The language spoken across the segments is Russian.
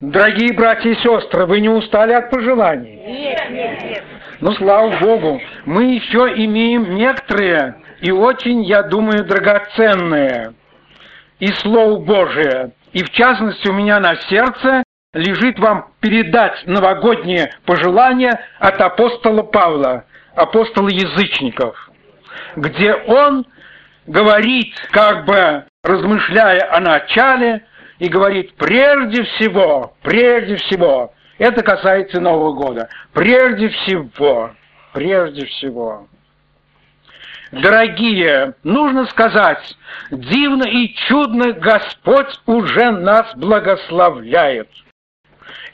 Дорогие братья и сестры, вы не устали от пожеланий? Нет, нет, нет. Ну, слава Богу, мы еще имеем некоторые и очень, я думаю, драгоценные и Слово Божие. И в частности у меня на сердце лежит вам передать новогоднее пожелание от апостола Павла, апостола язычников, где он говорит, как бы размышляя о начале, и говорит, прежде всего, прежде всего, это касается Нового года, прежде всего, прежде всего. Дорогие, нужно сказать, дивно и чудно Господь уже нас благословляет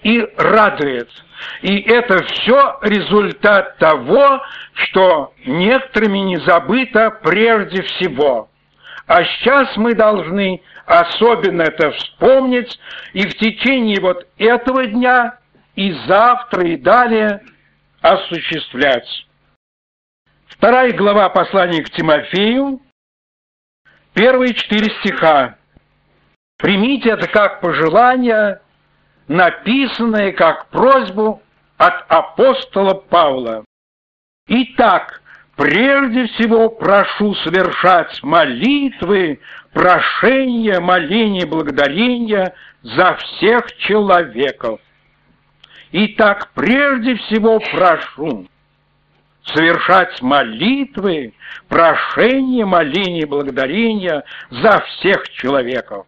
и радует. И это все результат того, что некоторыми не забыто прежде всего. А сейчас мы должны особенно это вспомнить и в течение вот этого дня и завтра и далее осуществлять. Вторая глава послания к Тимофею, первые четыре стиха. Примите это как пожелание, написанное как просьбу от апостола Павла. Итак, прежде всего прошу совершать молитвы, прошения, моления, благодарения за всех человеков. Итак, прежде всего прошу совершать молитвы, прошения, моления, благодарения за всех человеков.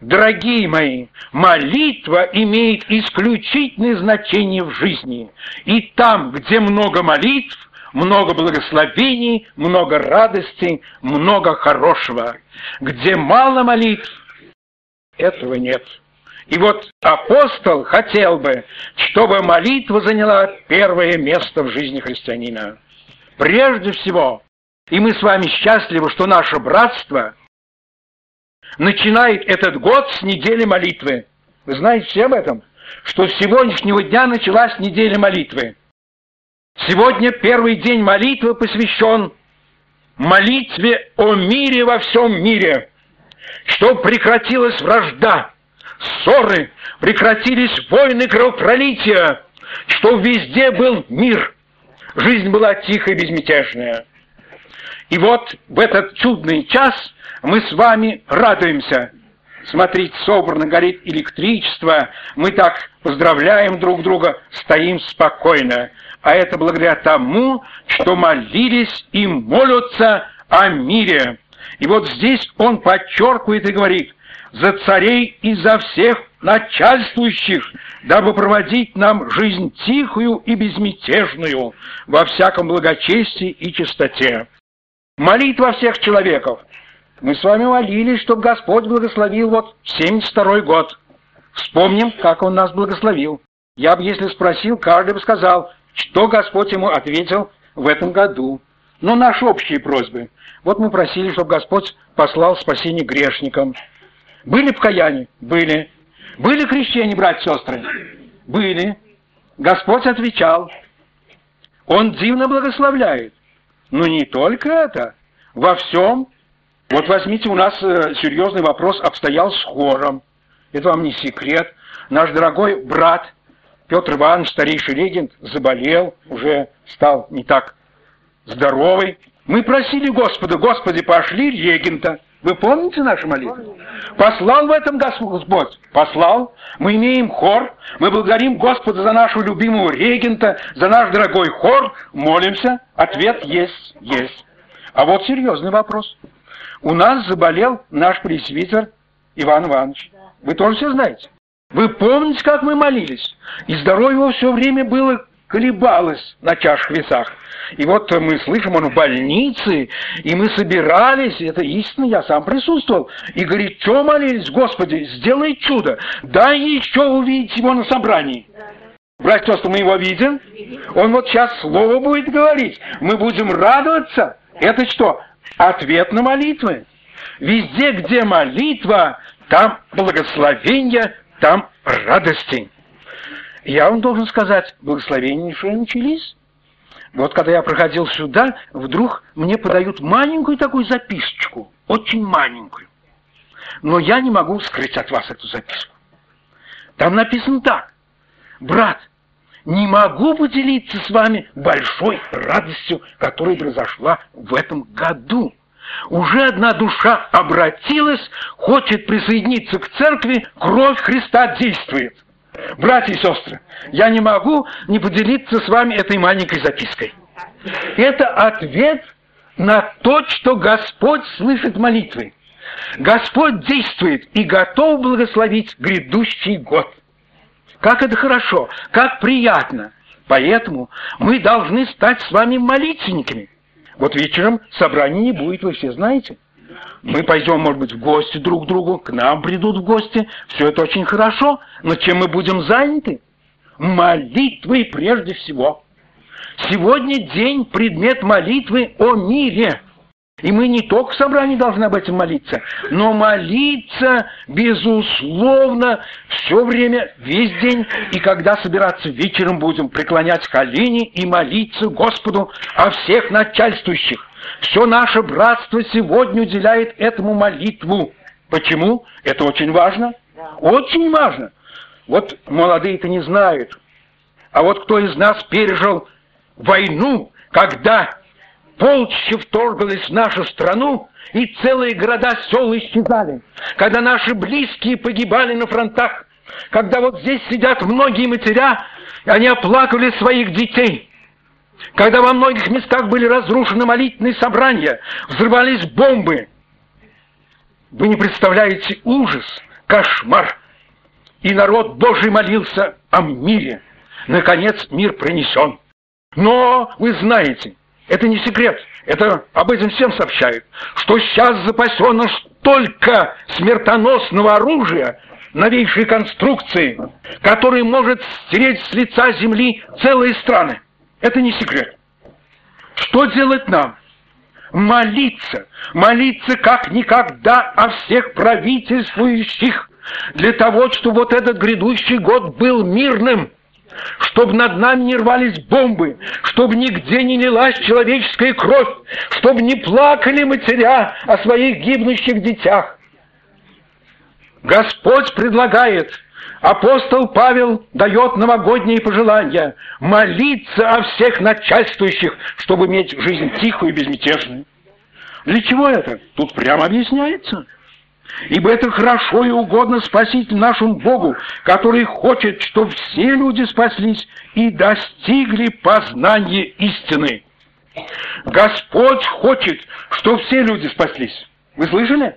Дорогие мои, молитва имеет исключительное значение в жизни. И там, где много молитв, много благословений, много радости, много хорошего. Где мало молитв, этого нет. И вот апостол хотел бы, чтобы молитва заняла первое место в жизни христианина. Прежде всего, и мы с вами счастливы, что наше братство начинает этот год с недели молитвы. Вы знаете все об этом? Что с сегодняшнего дня началась неделя молитвы. Сегодня первый день молитвы посвящен молитве о мире во всем мире, чтобы прекратилась вражда, ссоры, прекратились войны кровопролития, что везде был мир, жизнь была тихая и безмятежная. И вот в этот чудный час мы с вами радуемся. Смотрите, собрано горит электричество, мы так поздравляем друг друга, стоим спокойно. А это благодаря тому, что молились и молятся о мире. И вот здесь он подчеркивает и говорит, за царей и за всех начальствующих, дабы проводить нам жизнь тихую и безмятежную во всяком благочестии и чистоте. Молитва всех человеков. Мы с вами молились, чтобы Господь благословил вот 72 год. Вспомним, как Он нас благословил. Я бы, если спросил, каждый бы сказал, что Господь ему ответил в этом году. Но наши общие просьбы. Вот мы просили, чтобы Господь послал спасение грешникам. Были покаяния? Были. Были крещения, братья и сестры? Были. Господь отвечал. Он дивно благословляет. Но не только это. Во всем. Вот возьмите, у нас э, серьезный вопрос обстоял с хором. Это вам не секрет. Наш дорогой брат Петр Иванович, старейший регент, заболел, уже стал не так здоровый. Мы просили Господа, Господи, пошли регента. Вы помните наши молитвы? Послал в этом Господь? Послал. Мы имеем хор. Мы благодарим Господа за нашего любимого регента, за наш дорогой хор. Молимся. Ответ есть, есть. А вот серьезный вопрос. У нас заболел наш пресвитер Иван Иванович. Вы тоже все знаете. Вы помните, как мы молились? И здоровье его все время было колебалось на чашах весах. И вот мы слышим, он в больнице, и мы собирались, это истинно, я сам присутствовал, и говорит, что молились, Господи, сделай чудо, дай еще увидеть его на собрании. Братья и мы его видим, он вот сейчас слово будет говорить, мы будем радоваться. Это что? Ответ на молитвы. Везде, где молитва, там благословение, там радости. Я вам должен сказать, благословения еще начались. Вот когда я проходил сюда, вдруг мне подают маленькую такую записочку, очень маленькую. Но я не могу скрыть от вас эту записку. Там написано так. Брат, не могу поделиться с вами большой радостью, которая произошла в этом году. Уже одна душа обратилась, хочет присоединиться к церкви, кровь Христа действует. Братья и сестры, я не могу не поделиться с вами этой маленькой запиской. Это ответ на то, что Господь слышит молитвы. Господь действует и готов благословить грядущий год. Как это хорошо, как приятно. Поэтому мы должны стать с вами молитвенниками. Вот вечером собрания не будет, вы все знаете. Мы пойдем, может быть, в гости друг к другу, к нам придут в гости. Все это очень хорошо, но чем мы будем заняты? Молитвой прежде всего. Сегодня день предмет молитвы о мире. И мы не только в собрании должны об этом молиться, но молиться, безусловно, все время, весь день. И когда собираться вечером будем преклонять колени и молиться Господу о всех начальствующих. Все наше братство сегодня уделяет этому молитву. Почему? Это очень важно. Очень важно. Вот молодые-то не знают. А вот кто из нас пережил войну, когда полчища вторглось в нашу страну, и целые города, села исчезали, когда наши близкие погибали на фронтах, когда вот здесь сидят многие матеря, и они оплакивали своих детей, когда во многих местах были разрушены молитвенные собрания, взрывались бомбы. Вы не представляете ужас, кошмар. И народ Божий молился о мире. Наконец мир принесен. Но вы знаете, это не секрет, это об этом всем сообщают, что сейчас запасено столько смертоносного оружия, новейшей конструкции, который может стереть с лица земли целые страны. Это не секрет. Что делать нам? Молиться, молиться как никогда о всех правительствующих, для того, чтобы вот этот грядущий год был мирным – чтобы над нами не рвались бомбы, чтобы нигде не лилась человеческая кровь, чтобы не плакали матеря о своих гибнущих детях. Господь предлагает, апостол Павел дает новогодние пожелания, молиться о всех начальствующих, чтобы иметь жизнь тихую и безмятежную. Для чего это? Тут прямо объясняется – Ибо это хорошо и угодно Спаситель нашему Богу, который хочет, чтобы все люди спаслись и достигли познания истины. Господь хочет, чтобы все люди спаслись. Вы слышали?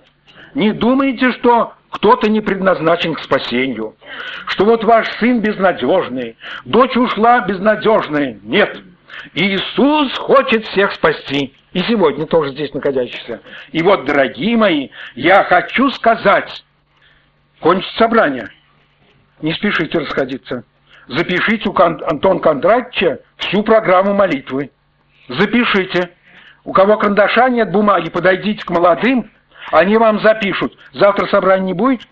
Не думайте, что кто-то не предназначен к спасению, что вот ваш сын безнадежный, дочь ушла безнадежная. Нет. Иисус хочет всех спасти и сегодня тоже здесь находящихся. И вот, дорогие мои, я хочу сказать, кончится собрание, не спешите расходиться. Запишите у Антона Кондратьевича всю программу молитвы. Запишите. У кого карандаша нет бумаги, подойдите к молодым, они вам запишут. Завтра собрания не будет?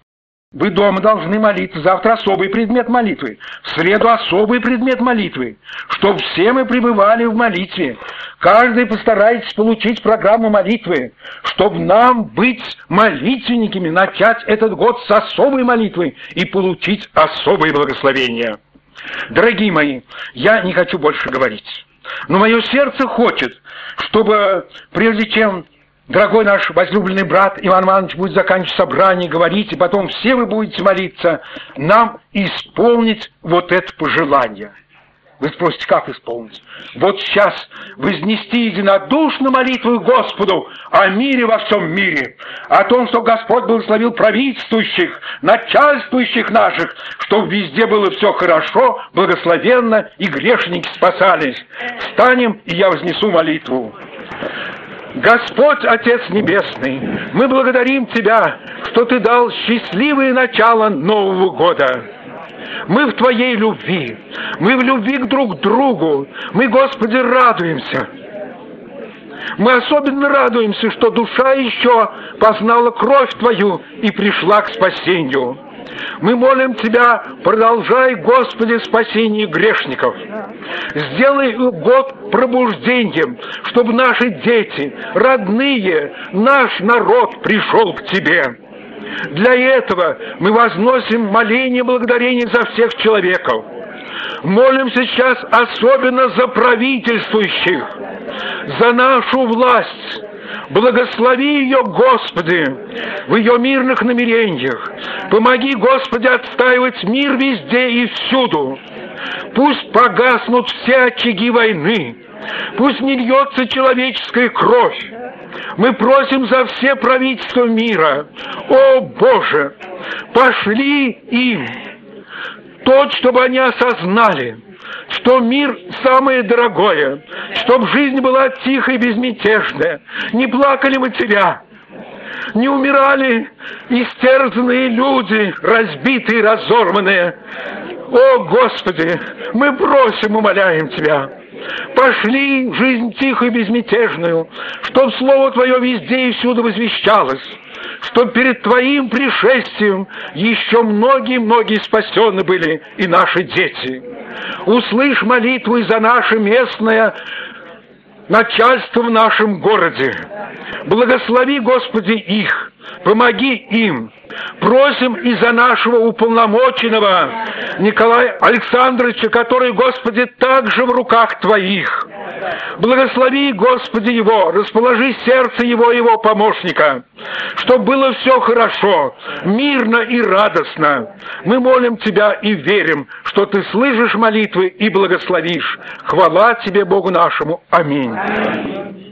Вы дома должны молиться. Завтра особый предмет молитвы. В среду особый предмет молитвы. Чтобы все мы пребывали в молитве. Каждый постарается получить программу молитвы. Чтобы нам быть молитвенниками, начать этот год с особой молитвы и получить особое благословение. Дорогие мои, я не хочу больше говорить. Но мое сердце хочет, чтобы прежде чем Дорогой наш возлюбленный брат Иван Иванович будет заканчивать собрание, говорить, и потом все вы будете молиться, нам исполнить вот это пожелание. Вы спросите, как исполнить? Вот сейчас вознести единодушно молитву Господу о мире во всем мире, о том, что Господь благословил правительствующих, начальствующих наших, чтобы везде было все хорошо, благословенно, и грешники спасались. Встанем, и я вознесу молитву. Господь Отец Небесный, мы благодарим Тебя, что Ты дал счастливое начало Нового года. Мы в Твоей любви, мы в любви к друг другу, мы, Господи, радуемся. Мы особенно радуемся, что душа еще познала кровь Твою и пришла к спасению. Мы молим Тебя, продолжай, Господи, спасение грешников. Сделай год пробуждением, чтобы наши дети, родные, наш народ пришел к Тебе. Для этого мы возносим моление благодарения за всех человеков. Молимся сейчас особенно за правительствующих, за нашу власть, Благослови ее, Господи, в ее мирных намерениях. Помоги, Господи, отстаивать мир везде и всюду. Пусть погаснут все очаги войны. Пусть не льется человеческая кровь. Мы просим за все правительства мира. О, Боже, пошли им то, чтобы они осознали, что мир самое дорогое, чтобы жизнь была тихой и безмятежная, не плакали матеря, не умирали истерзанные люди, разбитые, разорванные. О, Господи, мы просим, умоляем Тебя, пошли жизнь тихую и безмятежную, чтоб Слово Твое везде и всюду возвещалось, что перед Твоим пришествием еще многие-многие спасены были и наши дети. Услышь молитву и за наше местное начальство в нашем городе. Благослови, Господи, их, помоги им. Просим и за нашего уполномоченного Николая Александровича, который, Господи, также в руках Твоих. Благослови, Господи, его, расположи сердце его и его помощника, чтобы было все хорошо, мирно и радостно. Мы молим Тебя и верим, что Ты слышишь молитвы и благословишь. Хвала Тебе, Богу нашему. Аминь.